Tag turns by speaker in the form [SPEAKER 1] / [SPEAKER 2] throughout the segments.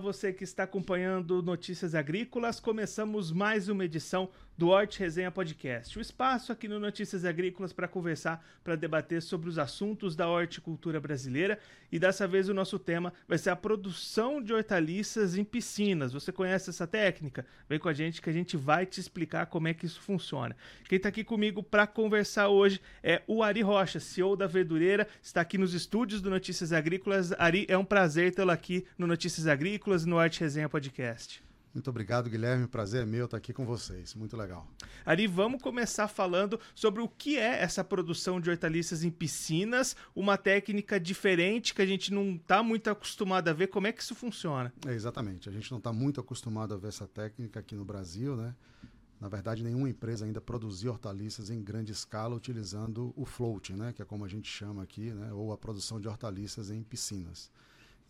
[SPEAKER 1] você que está acompanhando Notícias Agrícolas. Começamos mais uma edição do Hort Resenha Podcast. O espaço aqui no Notícias Agrícolas para conversar, para debater sobre os assuntos da horticultura brasileira. E dessa vez o nosso tema vai ser a produção de hortaliças em piscinas. Você conhece essa técnica? Vem com a gente que a gente vai te explicar como é que isso funciona. Quem está aqui comigo para conversar hoje é o Ari Rocha, CEO da Verdureira. Está aqui nos estúdios do Notícias Agrícolas. Ari, é um prazer tê-lo aqui no Notícias Agrícolas no Arte Resenha Podcast.
[SPEAKER 2] Muito obrigado, Guilherme. Prazer é meu estar aqui com vocês. Muito legal.
[SPEAKER 1] Ari, vamos começar falando sobre o que é essa produção de hortaliças em piscinas, uma técnica diferente que a gente não está muito acostumado a ver. Como é que isso funciona?
[SPEAKER 2] É, exatamente. A gente não está muito acostumado a ver essa técnica aqui no Brasil, né? Na verdade, nenhuma empresa ainda produziu hortaliças em grande escala utilizando o floating, né? Que é como a gente chama aqui, né? Ou a produção de hortaliças em piscinas.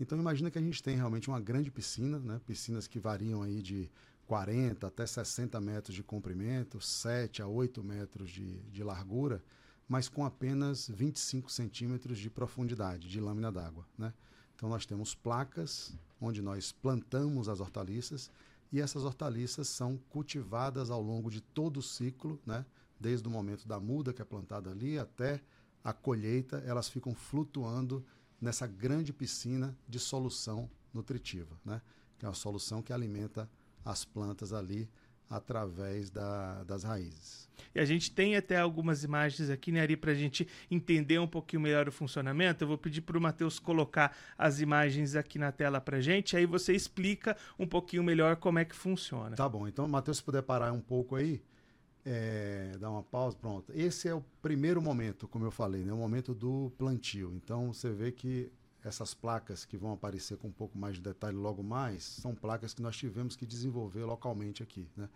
[SPEAKER 2] Então imagina que a gente tem realmente uma grande piscina, né? piscinas que variam aí de 40 até 60 metros de comprimento, 7 a 8 metros de, de largura, mas com apenas 25 centímetros de profundidade de lâmina d'água. Né? Então nós temos placas onde nós plantamos as hortaliças e essas hortaliças são cultivadas ao longo de todo o ciclo, né? desde o momento da muda que é plantada ali até a colheita, elas ficam flutuando nessa grande piscina de solução nutritiva, né? que é uma solução que alimenta as plantas ali através da, das raízes.
[SPEAKER 1] E a gente tem até algumas imagens aqui, né, Ari, para a gente entender um pouquinho melhor o funcionamento. Eu vou pedir para o Matheus colocar as imagens aqui na tela para a gente, aí você explica um pouquinho melhor como é que funciona.
[SPEAKER 2] Tá bom, então, Matheus, se puder parar um pouco aí, é, dar uma pausa, pronto. Esse é o primeiro momento, como eu falei, né, o momento do plantio. Então você vê que essas placas que vão aparecer com um pouco mais de detalhe logo mais, são placas que nós tivemos que desenvolver localmente aqui. Né?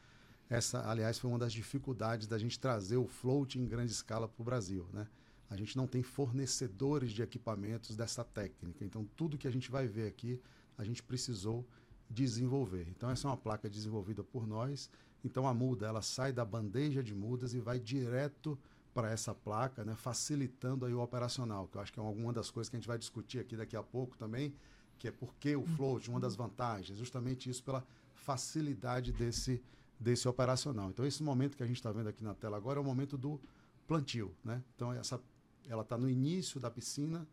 [SPEAKER 2] Essa, aliás, foi uma das dificuldades da gente trazer o float em grande escala para o Brasil. Né? A gente não tem fornecedores de equipamentos dessa técnica. Então, tudo que a gente vai ver aqui, a gente precisou desenvolver. Então, essa é uma placa desenvolvida por nós então a muda ela sai da bandeja de mudas e vai direto para essa placa, né, facilitando aí o operacional, que eu acho que é uma das coisas que a gente vai discutir aqui daqui a pouco também, que é porque o float, uma das vantagens, justamente isso pela facilidade desse, desse operacional. Então esse momento que a gente está vendo aqui na tela agora é o momento do plantio, né? Então essa, ela está no início da piscina,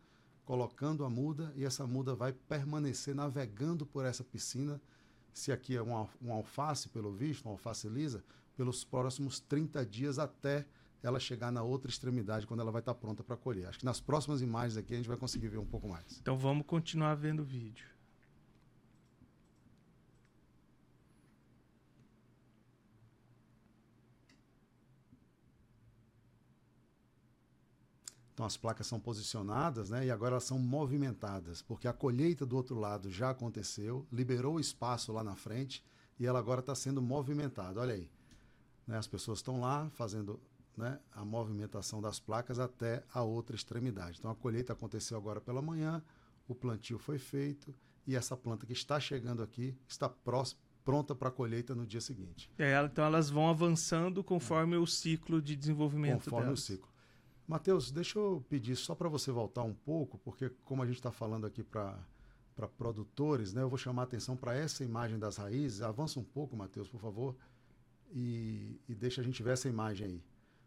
[SPEAKER 2] colocando a muda e essa muda vai permanecer navegando por essa piscina se aqui é um, um alface, pelo visto, uma alface lisa, pelos próximos 30 dias até ela chegar na outra extremidade, quando ela vai estar pronta para colher. Acho que nas próximas imagens aqui a gente vai conseguir ver um pouco mais.
[SPEAKER 1] Então vamos continuar vendo o vídeo.
[SPEAKER 2] Então as placas são posicionadas né, e agora elas são movimentadas, porque a colheita do outro lado já aconteceu, liberou espaço lá na frente e ela agora está sendo movimentada. Olha aí. Né, as pessoas estão lá fazendo né, a movimentação das placas até a outra extremidade. Então a colheita aconteceu agora pela manhã, o plantio foi feito e essa planta que está chegando aqui está próxima pronta para a colheita no dia seguinte.
[SPEAKER 1] É, então elas vão avançando conforme é. o ciclo de desenvolvimento
[SPEAKER 2] Conforme
[SPEAKER 1] delas.
[SPEAKER 2] o ciclo. Matheus, deixa eu pedir só para você voltar um pouco, porque como a gente está falando aqui para para produtores, né? Eu vou chamar a atenção para essa imagem das raízes. Avança um pouco, Matheus, por favor, e, e, deixa a gente ver essa imagem aí.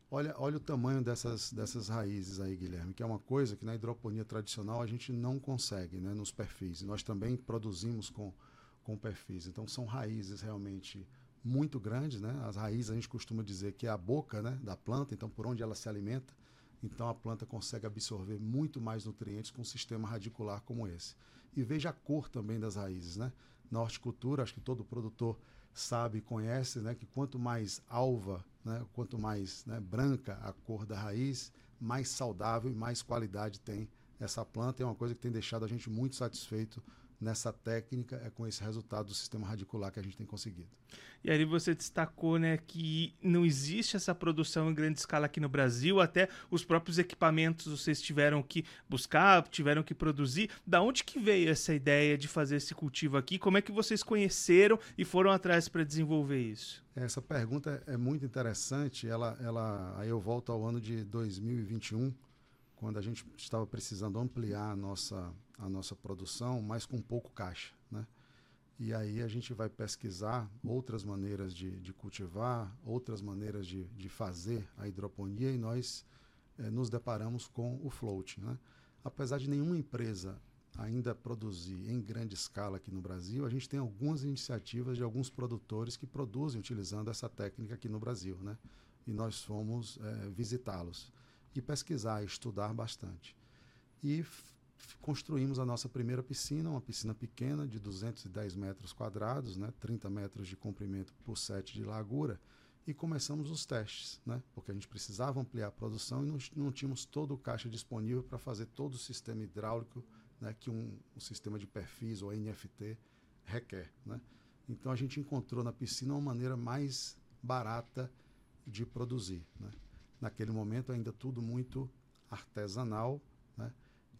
[SPEAKER 2] Olha, olha o tamanho dessas, dessas raízes aí, Guilherme, que é uma coisa que na hidroponia tradicional a gente não consegue, né? Nos perfis. nós também produzimos com, com perfis. Então são raízes realmente muito grandes, né? As raízes a gente costuma dizer que é a boca, né, da planta, então por onde ela se alimenta. Então a planta consegue absorver muito mais nutrientes com um sistema radicular como esse. E veja a cor também das raízes, né? Na horticultura, acho que todo produtor sabe e conhece, né, que quanto mais alva, né, quanto mais né, branca a cor da raiz, mais saudável e mais qualidade tem essa planta. É uma coisa que tem deixado a gente muito satisfeito nessa técnica é com esse resultado do sistema radicular que a gente tem conseguido.
[SPEAKER 1] E aí você destacou né, que não existe essa produção em grande escala aqui no Brasil, até os próprios equipamentos vocês tiveram que buscar, tiveram que produzir. Da onde que veio essa ideia de fazer esse cultivo aqui? Como é que vocês conheceram e foram atrás para desenvolver isso?
[SPEAKER 2] Essa pergunta é muito interessante. Ela, ela, aí eu volto ao ano de 2021, quando a gente estava precisando ampliar a nossa a nossa produção, mas com pouco caixa. Né? E aí a gente vai pesquisar outras maneiras de, de cultivar, outras maneiras de, de, fazer a hidroponia e nós eh, nos deparamos com o float. Né? Apesar de nenhuma empresa ainda produzir em grande escala aqui no Brasil, a gente tem algumas iniciativas de alguns produtores que produzem utilizando essa técnica aqui no Brasil. Né? E nós fomos eh, visitá-los e pesquisar, estudar bastante. E construímos a nossa primeira piscina, uma piscina pequena de 210 metros quadrados, né, 30 metros de comprimento por 7 de largura, e começamos os testes, né, porque a gente precisava ampliar a produção e não, não tínhamos todo o caixa disponível para fazer todo o sistema hidráulico né, que um, um, sistema de perfis ou NFT requer. Né. Então a gente encontrou na piscina uma maneira mais barata de produzir. Né. Naquele momento ainda tudo muito artesanal, né,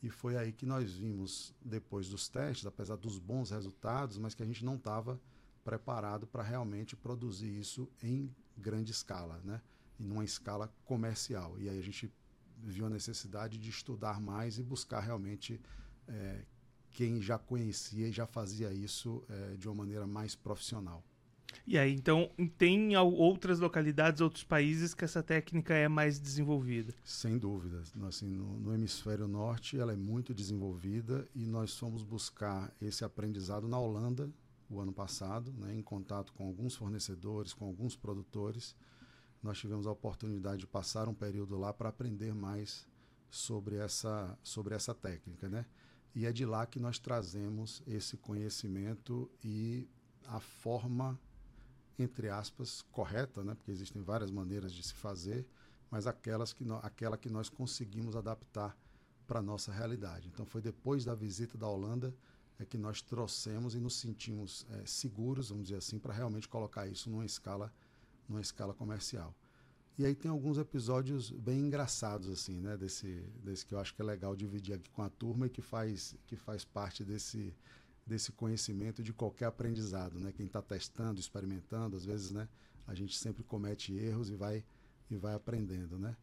[SPEAKER 2] e foi aí que nós vimos, depois dos testes, apesar dos bons resultados, mas que a gente não estava preparado para realmente produzir isso em grande escala, né? em uma escala comercial. E aí a gente viu a necessidade de estudar mais e buscar realmente é, quem já conhecia e já fazia isso é, de uma maneira mais profissional.
[SPEAKER 1] E aí, então, tem outras localidades, outros países que essa técnica é mais desenvolvida?
[SPEAKER 2] Sem dúvida. Assim, no, no, hemisfério norte, ela é muito desenvolvida e nós fomos buscar esse aprendizado na Holanda o ano passado, né, em contato com alguns fornecedores, com alguns produtores. Nós tivemos a oportunidade de passar um período lá para aprender mais sobre essa, sobre essa técnica, né? E é de lá que nós trazemos esse conhecimento e a forma entre aspas, correta, né? porque existem várias maneiras de se fazer, mas aquelas que no, aquela que nós conseguimos adaptar para a nossa realidade. Então, foi depois da visita da Holanda é que nós trouxemos e nos sentimos é, seguros, vamos dizer assim, para realmente colocar isso numa escala, numa escala comercial. E aí tem alguns episódios bem engraçados assim, né, desse, desse que eu acho que é legal dividir aqui com a turma e que faz que faz parte desse desse conhecimento de qualquer aprendizado, né? Quem está testando, experimentando, às vezes, né? A gente sempre comete erros e vai e vai aprendendo, né?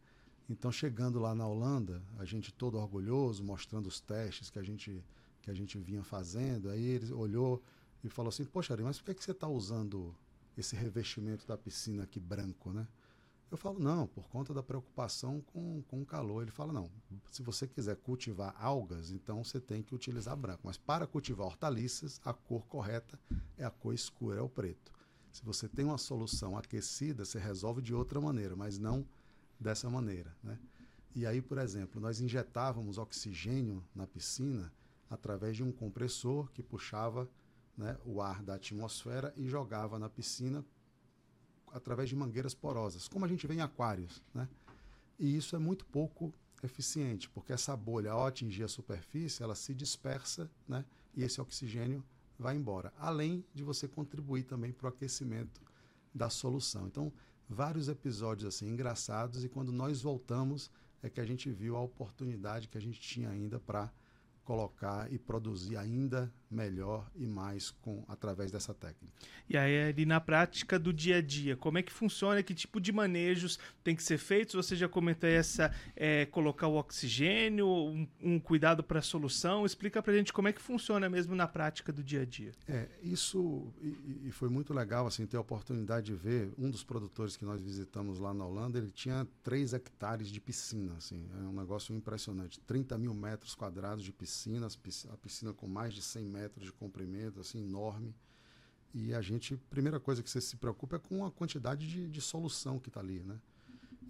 [SPEAKER 2] Então, chegando lá na Holanda, a gente todo orgulhoso, mostrando os testes que a gente que a gente vinha fazendo, aí ele olhou e falou assim: "Poxa, mas por que, que você está usando esse revestimento da piscina aqui branco, né?" Eu falo, não, por conta da preocupação com, com o calor. Ele fala, não, se você quiser cultivar algas, então você tem que utilizar branco. Mas para cultivar hortaliças, a cor correta é a cor escura, é o preto. Se você tem uma solução aquecida, você resolve de outra maneira, mas não dessa maneira. Né? E aí, por exemplo, nós injetávamos oxigênio na piscina através de um compressor que puxava né, o ar da atmosfera e jogava na piscina através de mangueiras porosas, como a gente vê em aquários. Né? E isso é muito pouco eficiente, porque essa bolha, ao atingir a superfície, ela se dispersa né? e esse oxigênio vai embora. Além de você contribuir também para o aquecimento da solução. Então, vários episódios assim engraçados e quando nós voltamos é que a gente viu a oportunidade que a gente tinha ainda para colocar e produzir ainda melhor e mais com através dessa técnica.
[SPEAKER 1] E aí ali na prática do dia a dia, como é que funciona? Que tipo de manejos tem que ser feitos? Você já comentou essa é, colocar o oxigênio, um, um cuidado para a solução. Explica para a gente como é que funciona mesmo na prática do dia a dia.
[SPEAKER 2] É isso e, e foi muito legal assim ter a oportunidade de ver um dos produtores que nós visitamos lá na Holanda. Ele tinha 3 hectares de piscina, assim, é um negócio impressionante, 30 mil metros quadrados de piscina, a piscina com mais de 100 metros de comprimento, assim, enorme. E a gente, primeira coisa que você se preocupa é com a quantidade de, de solução que está ali, né?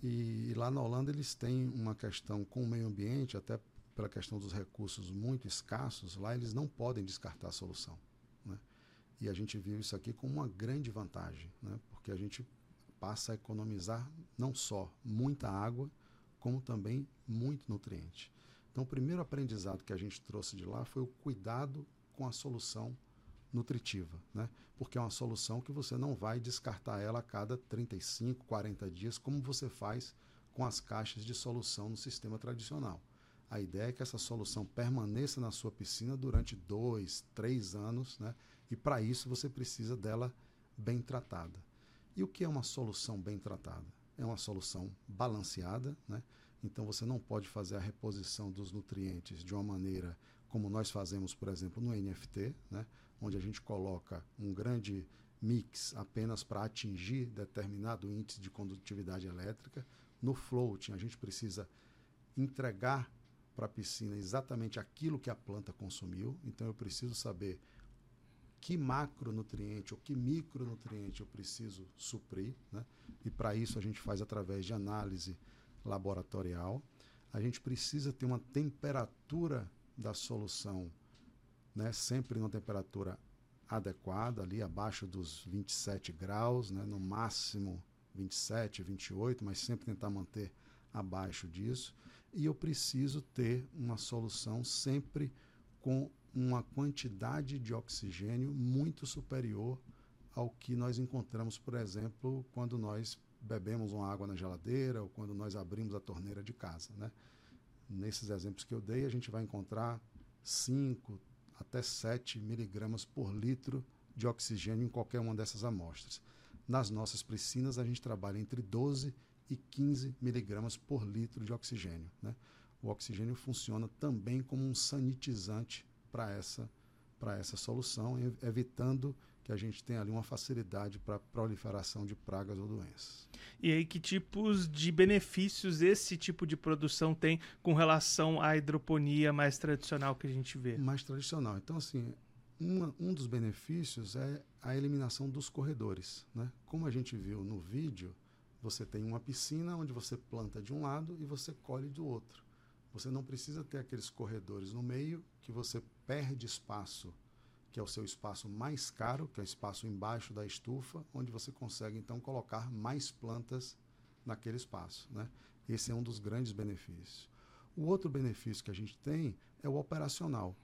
[SPEAKER 2] E, e lá na Holanda eles têm uma questão com o meio ambiente, até pela questão dos recursos muito escassos, lá eles não podem descartar a solução. Né? E a gente viu isso aqui como uma grande vantagem, né? porque a gente passa a economizar não só muita água, como também muito nutriente. Então, o primeiro aprendizado que a gente trouxe de lá foi o cuidado com a solução nutritiva, né? Porque é uma solução que você não vai descartar ela a cada 35, 40 dias, como você faz com as caixas de solução no sistema tradicional. A ideia é que essa solução permaneça na sua piscina durante dois, três anos, né? E para isso você precisa dela bem tratada. E o que é uma solução bem tratada? É uma solução balanceada, né? Então você não pode fazer a reposição dos nutrientes de uma maneira como nós fazemos, por exemplo, no NFT, né? onde a gente coloca um grande mix apenas para atingir determinado índice de condutividade elétrica. No floating, a gente precisa entregar para a piscina exatamente aquilo que a planta consumiu. Então, eu preciso saber que macronutriente ou que micronutriente eu preciso suprir. Né? E para isso, a gente faz através de análise laboratorial. A gente precisa ter uma temperatura da solução, né? sempre numa temperatura adequada, ali abaixo dos 27 graus, né? no máximo 27, 28, mas sempre tentar manter abaixo disso. E eu preciso ter uma solução sempre com uma quantidade de oxigênio muito superior ao que nós encontramos, por exemplo, quando nós bebemos uma água na geladeira ou quando nós abrimos a torneira de casa. Né? Nesses exemplos que eu dei, a gente vai encontrar 5 até 7 miligramas por litro de oxigênio em qualquer uma dessas amostras. Nas nossas piscinas, a gente trabalha entre 12 e 15 miligramas por litro de oxigênio. Né? O oxigênio funciona também como um sanitizante para essa, essa solução, evitando que a gente tenha ali uma facilidade para a proliferação de pragas ou doenças.
[SPEAKER 1] E aí, que tipos de benefícios esse tipo de produção tem com relação à hidroponia mais tradicional que a gente vê?
[SPEAKER 2] Mais tradicional. Então, assim, uma, um dos benefícios é a eliminação dos corredores. Né? Como a gente viu no vídeo, você tem uma piscina onde você planta de um lado e você colhe do outro. Você não precisa ter aqueles corredores no meio que você perde espaço que é o seu espaço mais caro, que é o espaço embaixo da estufa, onde você consegue então colocar mais plantas naquele espaço. Né? Esse é um dos grandes benefícios. O outro benefício que a gente tem é o operacional.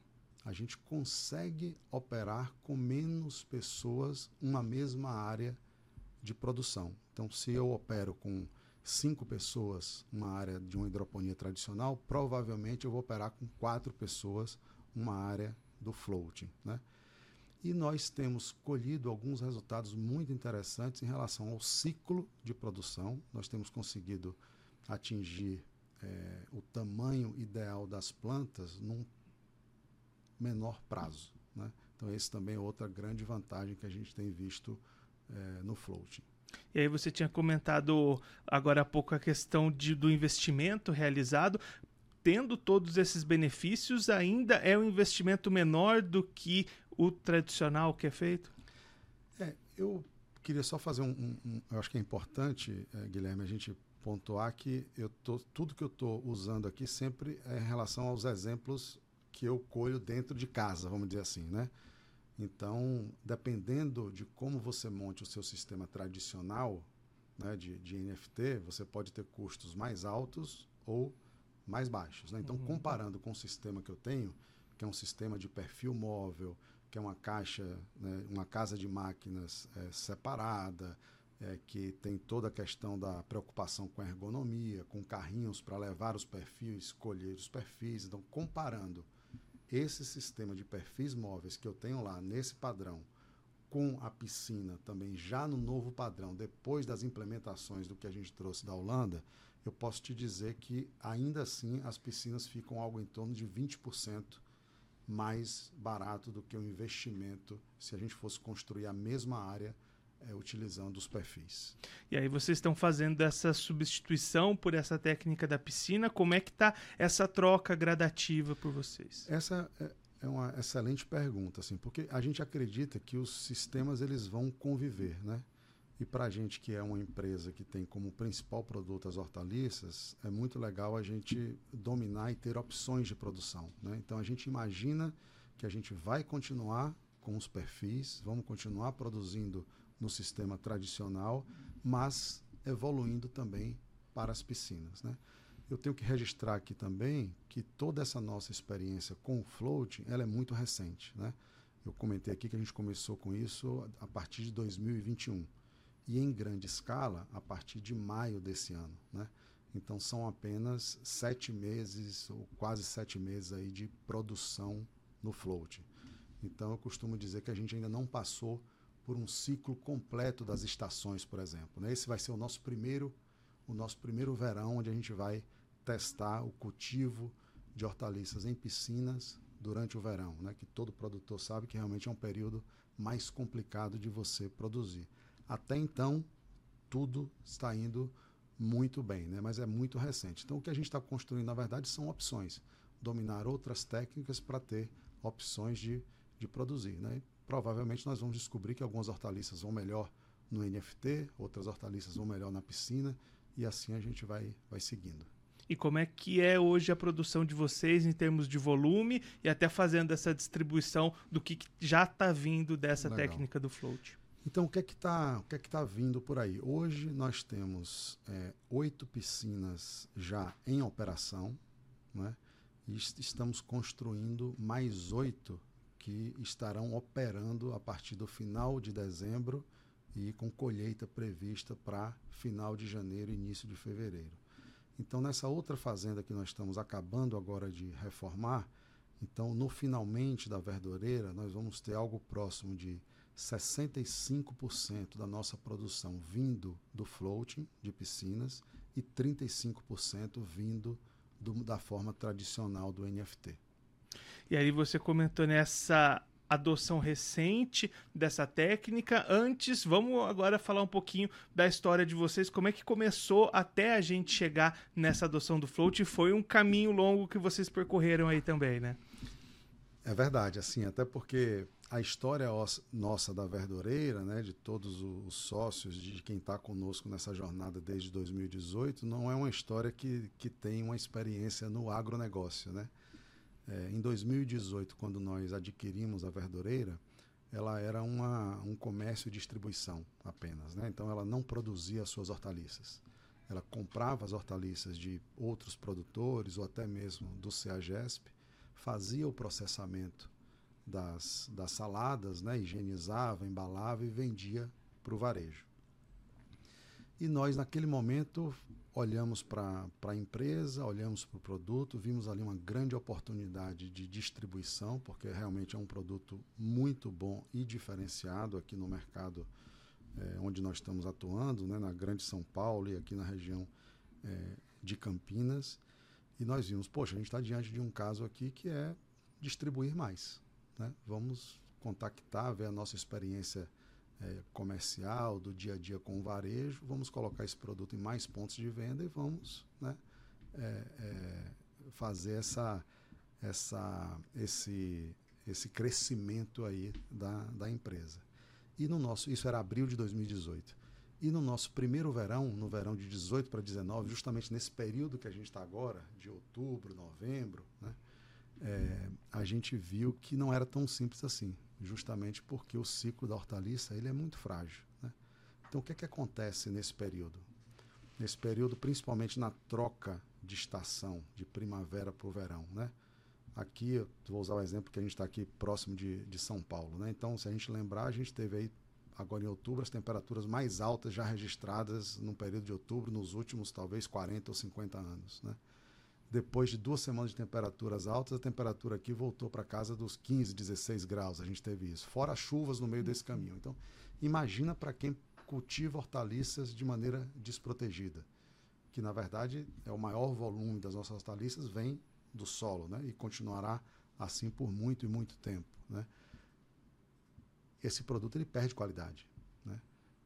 [SPEAKER 2] A gente consegue operar com menos pessoas uma mesma área de produção. Então, se eu opero com cinco pessoas uma área de uma hidroponia tradicional, provavelmente eu vou operar com quatro pessoas uma área do floating. Né? E nós temos colhido alguns resultados muito interessantes em relação ao ciclo de produção. Nós temos conseguido atingir é, o tamanho ideal das plantas num menor prazo. Né? Então, esse também é outra grande vantagem que a gente tem visto é, no floating.
[SPEAKER 1] E aí você tinha comentado agora há pouco a questão de, do investimento realizado tendo todos esses benefícios, ainda é um investimento menor do que o tradicional que é feito?
[SPEAKER 2] É, eu queria só fazer um. um, um eu acho que é importante, é, Guilherme, a gente pontuar que eu tô, tudo que eu estou usando aqui sempre é em relação aos exemplos que eu colho dentro de casa, vamos dizer assim, né? Então, dependendo de como você monte o seu sistema tradicional né, de, de NFT, você pode ter custos mais altos ou mais baixos. Né? Então, uhum. comparando com o sistema que eu tenho, que é um sistema de perfil móvel, que é uma caixa, né, uma casa de máquinas é, separada, é, que tem toda a questão da preocupação com ergonomia, com carrinhos para levar os perfis, escolher os perfis. Então, comparando esse sistema de perfis móveis que eu tenho lá nesse padrão com a piscina também já no novo padrão, depois das implementações do que a gente trouxe da Holanda, eu posso te dizer que ainda assim as piscinas ficam algo em torno de 20% mais barato do que o investimento se a gente fosse construir a mesma área é, utilizando os perfis.
[SPEAKER 1] E aí vocês estão fazendo essa substituição por essa técnica da piscina. Como é que está essa troca gradativa por vocês?
[SPEAKER 2] Essa é, é uma excelente pergunta, assim, porque a gente acredita que os sistemas eles vão conviver, né? E para a gente que é uma empresa que tem como principal produto as hortaliças, é muito legal a gente dominar e ter opções de produção. Né? Então a gente imagina que a gente vai continuar com os perfis, vamos continuar produzindo no sistema tradicional, mas evoluindo também para as piscinas. Né? Eu tenho que registrar aqui também que toda essa nossa experiência com o floating ela é muito recente. Né? Eu comentei aqui que a gente começou com isso a partir de 2021 e em grande escala a partir de maio desse ano. Né? Então são apenas sete meses ou quase sete meses aí de produção no float. Então eu costumo dizer que a gente ainda não passou por um ciclo completo das estações, por exemplo. Né? Esse vai ser o nosso primeiro o nosso primeiro verão onde a gente vai testar o cultivo de hortaliças em piscinas durante o verão, né? que todo produtor sabe que realmente é um período mais complicado de você produzir. Até então, tudo está indo muito bem, né? mas é muito recente. Então, o que a gente está construindo, na verdade, são opções. Dominar outras técnicas para ter opções de, de produzir. Né? E, provavelmente nós vamos descobrir que algumas hortaliças vão melhor no NFT, outras hortaliças vão melhor na piscina, e assim a gente vai, vai seguindo.
[SPEAKER 1] E como é que é hoje a produção de vocês em termos de volume e até fazendo essa distribuição do que já está vindo dessa Legal. técnica do float?
[SPEAKER 2] Então, o que é que está é tá vindo por aí? Hoje nós temos é, oito piscinas já em operação, né? e estamos construindo mais oito que estarão operando a partir do final de dezembro e com colheita prevista para final de janeiro, início de fevereiro. Então, nessa outra fazenda que nós estamos acabando agora de reformar, então no finalmente da verdureira, nós vamos ter algo próximo de 65% da nossa produção vindo do floating de piscinas e 35% vindo do, da forma tradicional do NFT.
[SPEAKER 1] E aí você comentou nessa adoção recente dessa técnica. Antes, vamos agora falar um pouquinho da história de vocês, como é que começou até a gente chegar nessa adoção do float. Foi um caminho longo que vocês percorreram aí também, né?
[SPEAKER 2] É verdade, assim, até porque a história nossa da Verdureira, né, de todos os sócios, de quem está conosco nessa jornada desde 2018, não é uma história que, que tem uma experiência no agronegócio. Né? É, em 2018, quando nós adquirimos a Verdureira, ela era uma, um comércio e distribuição apenas. Né? Então, ela não produzia as suas hortaliças. Ela comprava as hortaliças de outros produtores ou até mesmo do CEAGESP, fazia o processamento das, das saladas, né? higienizava, embalava e vendia para o varejo. E nós, naquele momento, olhamos para a empresa, olhamos para o produto, vimos ali uma grande oportunidade de distribuição, porque realmente é um produto muito bom e diferenciado aqui no mercado é, onde nós estamos atuando, né? na Grande São Paulo e aqui na região é, de Campinas. E nós vimos, poxa, a gente está diante de um caso aqui que é distribuir mais. Né? Vamos contactar, ver a nossa experiência é, comercial, do dia a dia com o varejo, vamos colocar esse produto em mais pontos de venda e vamos né, é, é, fazer essa, essa, esse, esse crescimento aí da, da empresa. E no nosso, isso era abril de 2018. E no nosso primeiro verão, no verão de 18 para 19, justamente nesse período que a gente está agora, de outubro, novembro, né, é, a gente viu que não era tão simples assim, justamente porque o ciclo da hortaliça ele é muito frágil. Né? Então, o que, é que acontece nesse período? Nesse período, principalmente na troca de estação, de primavera para o verão. Né? Aqui, eu vou usar o exemplo que a gente está aqui próximo de, de São Paulo. Né? Então, se a gente lembrar, a gente teve aí, agora em outubro, as temperaturas mais altas já registradas no período de outubro, nos últimos talvez 40 ou 50 anos. Né? Depois de duas semanas de temperaturas altas, a temperatura aqui voltou para casa dos 15, 16 graus. A gente teve isso. Fora chuvas no meio desse caminho. Então, imagina para quem cultiva hortaliças de maneira desprotegida, que na verdade é o maior volume das nossas hortaliças vem do solo, né? E continuará assim por muito e muito tempo, né? Esse produto ele perde qualidade.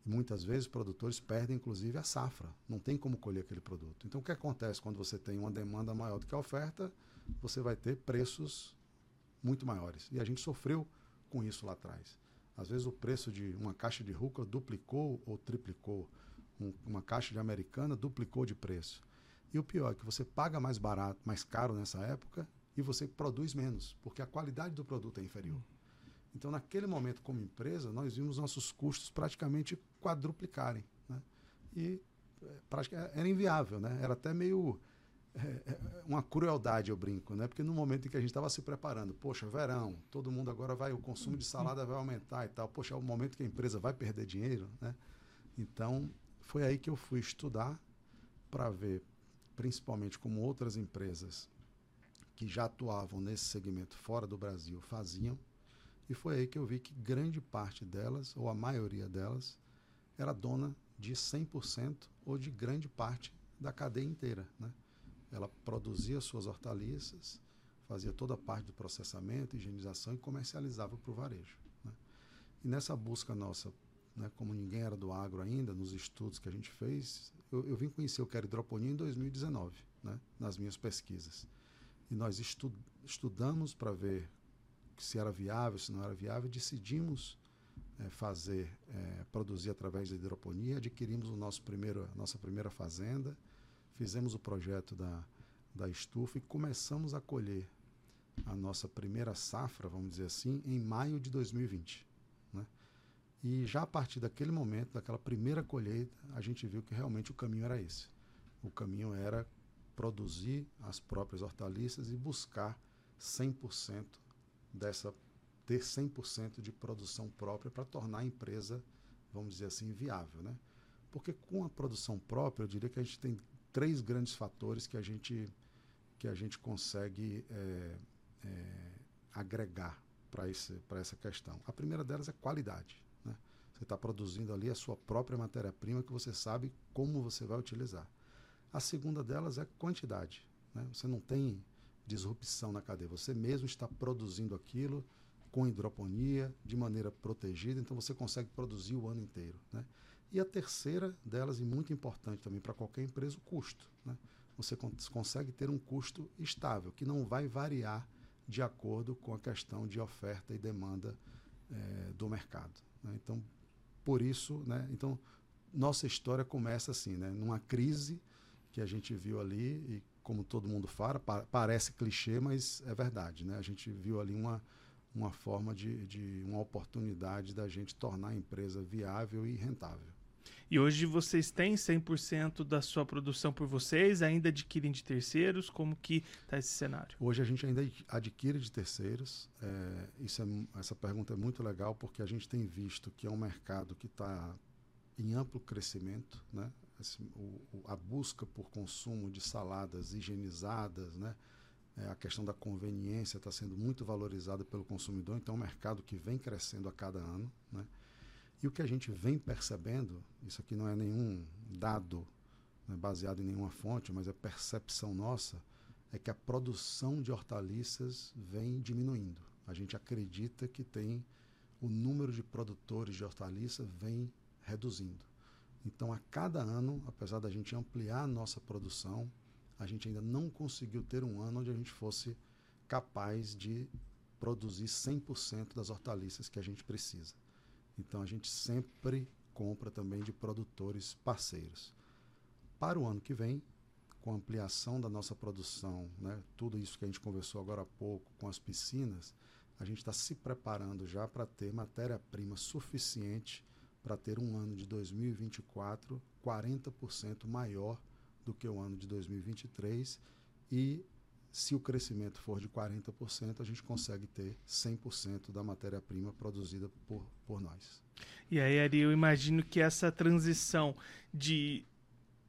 [SPEAKER 2] Muitas vezes produtores perdem inclusive a safra, não tem como colher aquele produto. Então o que acontece quando você tem uma demanda maior do que a oferta? Você vai ter preços muito maiores. E a gente sofreu com isso lá atrás. Às vezes o preço de uma caixa de rúcula duplicou ou triplicou. Um, uma caixa de americana duplicou de preço. E o pior é que você paga mais barato, mais caro nessa época e você produz menos, porque a qualidade do produto é inferior. Então, naquele momento, como empresa, nós vimos nossos custos praticamente quadruplicarem. Né? E é, era inviável, né? era até meio é, uma crueldade, eu brinco, né? porque no momento em que a gente estava se preparando, poxa, verão, todo mundo agora vai, o consumo de salada vai aumentar e tal, poxa, é o momento que a empresa vai perder dinheiro. Né? Então, foi aí que eu fui estudar para ver, principalmente como outras empresas que já atuavam nesse segmento fora do Brasil faziam e foi aí que eu vi que grande parte delas, ou a maioria delas, era dona de 100% ou de grande parte da cadeia inteira. Né? Ela produzia suas hortaliças, fazia toda a parte do processamento, higienização e comercializava para o varejo. Né? E nessa busca nossa, né, como ninguém era do agro ainda, nos estudos que a gente fez, eu, eu vim conhecer o que era hidroponia em 2019, né, nas minhas pesquisas. E nós estu estudamos para ver se era viável, se não era viável, decidimos é, fazer, é, produzir através da hidroponia, adquirimos o nosso primeiro, a nossa primeira fazenda, fizemos o projeto da, da estufa e começamos a colher a nossa primeira safra, vamos dizer assim, em maio de 2020. Né? E já a partir daquele momento, daquela primeira colheita, a gente viu que realmente o caminho era esse. O caminho era produzir as próprias hortaliças e buscar 100% dessa ter 100% de produção própria para tornar a empresa, vamos dizer assim, viável, né? Porque com a produção própria, eu diria que a gente tem três grandes fatores que a gente que a gente consegue é, é, agregar para essa questão. A primeira delas é qualidade. Né? Você está produzindo ali a sua própria matéria-prima que você sabe como você vai utilizar. A segunda delas é quantidade. Né? Você não tem disrupção na cadeia, você mesmo está produzindo aquilo com hidroponia, de maneira protegida, então você consegue produzir o ano inteiro. Né? E a terceira delas, e muito importante também para qualquer empresa, o custo. Né? Você consegue ter um custo estável, que não vai variar de acordo com a questão de oferta e demanda é, do mercado. Né? Então, por isso, né? então, nossa história começa assim, né? numa crise que a gente viu ali, e como todo mundo fala, pa parece clichê, mas é verdade. Né? A gente viu ali uma, uma forma de, de uma oportunidade da gente tornar a empresa viável e rentável.
[SPEAKER 1] E hoje vocês têm 100% da sua produção por vocês, ainda adquirem de terceiros? Como que está esse cenário?
[SPEAKER 2] Hoje a gente ainda adquire de terceiros. É, isso é, essa pergunta é muito legal porque a gente tem visto que é um mercado que está em amplo crescimento, né? Esse, o, a busca por consumo de saladas higienizadas, né? É, a questão da conveniência está sendo muito valorizada pelo consumidor, então é um mercado que vem crescendo a cada ano. Né? E o que a gente vem percebendo, isso aqui não é nenhum dado né, baseado em nenhuma fonte, mas é percepção nossa, é que a produção de hortaliças vem diminuindo. A gente acredita que tem o número de produtores de hortaliças vem reduzindo. Então, a cada ano, apesar da gente ampliar a nossa produção, a gente ainda não conseguiu ter um ano onde a gente fosse capaz de produzir 100% das hortaliças que a gente precisa. Então a gente sempre compra também de produtores parceiros. Para o ano que vem, com a ampliação da nossa produção, né, tudo isso que a gente conversou agora há pouco com as piscinas, a gente está se preparando já para ter matéria-prima suficiente para ter um ano de 2024 40% maior do que o ano de 2023 e se o crescimento for de 40%, a gente consegue ter 100% da matéria-prima produzida por, por nós.
[SPEAKER 1] E aí, Ari, eu imagino que essa transição de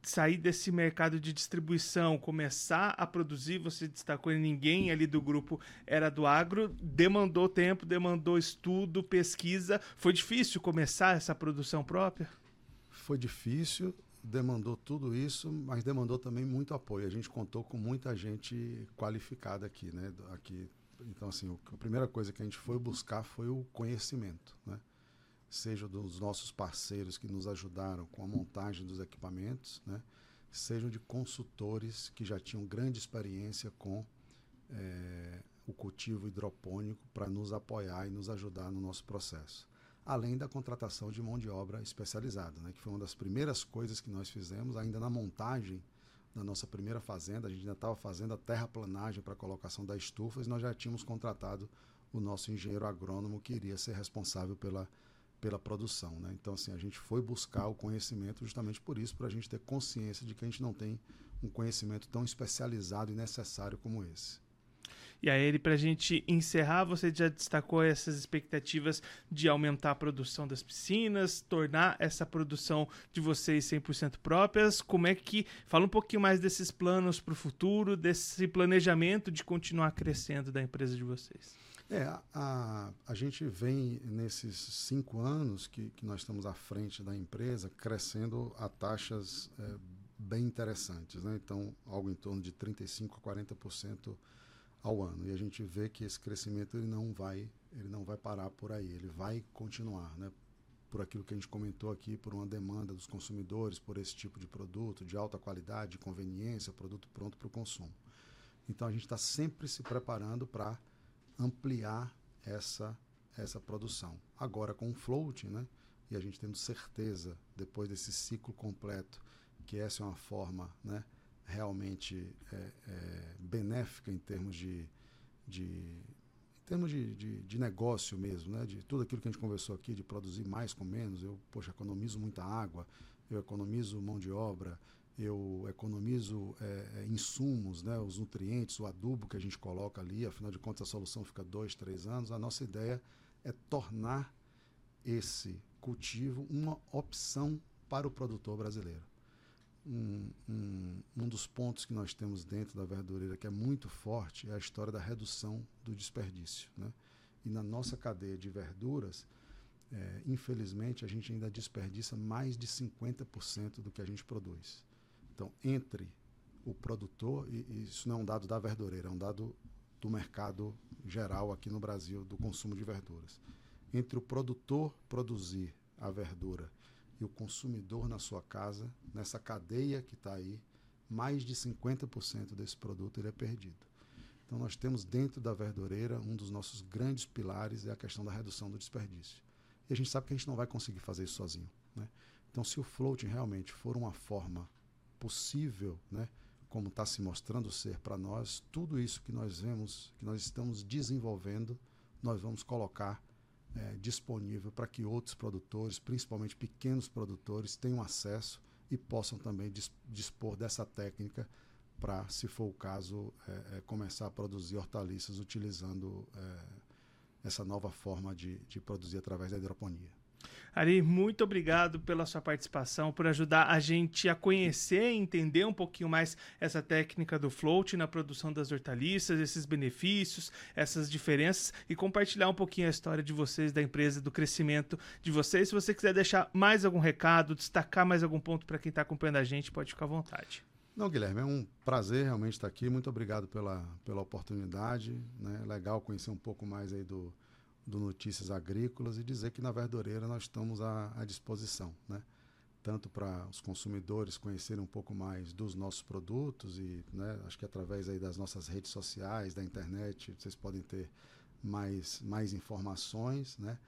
[SPEAKER 1] sair desse mercado de distribuição, começar a produzir, você destacou ninguém ali do grupo era do agro, demandou tempo, demandou estudo, pesquisa. Foi difícil começar essa produção própria?
[SPEAKER 2] Foi difícil, demandou tudo isso, mas demandou também muito apoio. A gente contou com muita gente qualificada aqui, né? Aqui, então assim, a primeira coisa que a gente foi buscar foi o conhecimento, né? Seja dos nossos parceiros que nos ajudaram com a montagem dos equipamentos, né? Sejam de consultores que já tinham grande experiência com é, o cultivo hidropônico para nos apoiar e nos ajudar no nosso processo além da contratação de mão de obra especializada, né, que foi uma das primeiras coisas que nós fizemos, ainda na montagem da nossa primeira fazenda, a gente ainda estava fazendo a terraplanagem para a colocação das estufas, nós já tínhamos contratado o nosso engenheiro agrônomo que iria ser responsável pela, pela produção. Né? Então, assim, a gente foi buscar o conhecimento justamente por isso, para a gente ter consciência de que a gente não tem um conhecimento tão especializado e necessário como esse.
[SPEAKER 1] E aí, para a gente encerrar, você já destacou essas expectativas de aumentar a produção das piscinas, tornar essa produção de vocês 100% próprias. Como é que. Fala um pouquinho mais desses planos para o futuro, desse planejamento de continuar crescendo da empresa de vocês.
[SPEAKER 2] É, a, a gente vem nesses cinco anos que, que nós estamos à frente da empresa crescendo a taxas é, bem interessantes. Né? Então, algo em torno de 35% a 40% ao ano. E a gente vê que esse crescimento ele não vai, ele não vai parar por aí, ele vai continuar, né? Por aquilo que a gente comentou aqui, por uma demanda dos consumidores, por esse tipo de produto de alta qualidade, de conveniência, produto pronto para o consumo. Então a gente está sempre se preparando para ampliar essa essa produção. Agora com o float, né? E a gente tendo certeza depois desse ciclo completo que essa é uma forma, né? realmente é, é, benéfica em termos de, de em termos de, de, de, negócio mesmo, né? de tudo aquilo que a gente conversou aqui, de produzir mais com menos, eu poxa, economizo muita água, eu economizo mão de obra, eu economizo é, é, insumos, né? os nutrientes, o adubo que a gente coloca ali, afinal de contas a solução fica dois, três anos. A nossa ideia é tornar esse cultivo uma opção para o produtor brasileiro um, um, um, dos pontos que nós temos dentro da verdureira que é muito forte é a história da redução do desperdício. Né? E na nossa cadeia de verduras, é, infelizmente, a gente ainda desperdiça mais de 50% do que a gente produz. Então, entre o produtor, e, isso não é um dado da verdureira, é um dado do mercado geral aqui no Brasil, do consumo de verduras. Entre o produtor produzir a verdura e o consumidor na sua casa, nessa cadeia que está aí, mais de 50% desse produto ele é perdido. Então nós temos dentro da verdureira um dos nossos grandes pilares é a questão da redução do desperdício. E a gente sabe que a gente não vai conseguir fazer isso sozinho. Né? Então se o floating realmente for uma forma possível, né, como está se mostrando ser para nós, tudo isso que nós vemos, que nós estamos desenvolvendo, nós vamos colocar é, disponível para que outros produtores, principalmente pequenos produtores, tenham acesso e possam também dispor dessa técnica para, se for o caso, é, é, começar a produzir hortaliças utilizando é, essa nova forma de, de produzir através da hidroponia.
[SPEAKER 1] Ari, muito obrigado pela sua participação, por ajudar a gente a conhecer e entender um pouquinho mais essa técnica do float na produção das hortaliças, esses benefícios, essas diferenças e compartilhar um pouquinho a história de vocês, da empresa, do crescimento de vocês. Se você quiser deixar mais algum recado, destacar mais algum ponto para quem está acompanhando a gente, pode ficar à vontade.
[SPEAKER 2] Não, Guilherme, é um prazer realmente estar aqui. Muito obrigado pela, pela oportunidade. Né? Legal conhecer um pouco mais aí do, do Notícias Agrícolas e dizer que na Verdureira nós estamos à, à disposição, né? tanto para os consumidores conhecerem um pouco mais dos nossos produtos e né, acho que através aí das nossas redes sociais, da internet, vocês podem ter mais, mais informações, né?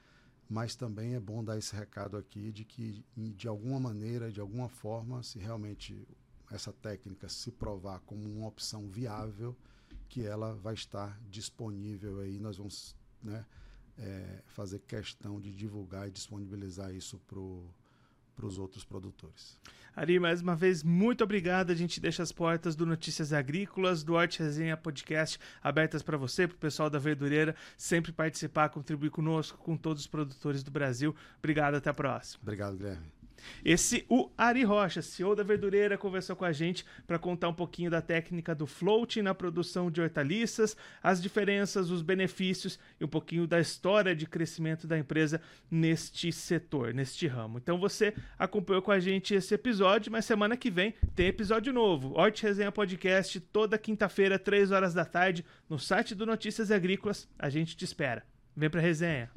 [SPEAKER 2] mas também é bom dar esse recado aqui de que de alguma maneira, de alguma forma, se realmente essa técnica se provar como uma opção viável, que ela vai estar disponível aí, nós vamos né, é, fazer questão de divulgar e disponibilizar isso para os outros produtores.
[SPEAKER 1] Ari, mais uma vez, muito obrigado. A gente deixa as portas do Notícias Agrícolas, do Horte Resenha Podcast abertas para você, para o pessoal da Verdureira, sempre participar, contribuir conosco, com todos os produtores do Brasil. Obrigado, até a próxima.
[SPEAKER 2] Obrigado, Guilherme.
[SPEAKER 1] Esse, o Ari Rocha, CEO da Verdureira, conversou com a gente para contar um pouquinho da técnica do floating na produção de hortaliças, as diferenças, os benefícios e um pouquinho da história de crescimento da empresa neste setor, neste ramo. Então você acompanhou com a gente esse episódio, mas semana que vem tem episódio novo. Horte Resenha Podcast, toda quinta-feira, 3 horas da tarde, no site do Notícias Agrícolas. A gente te espera. Vem pra resenha.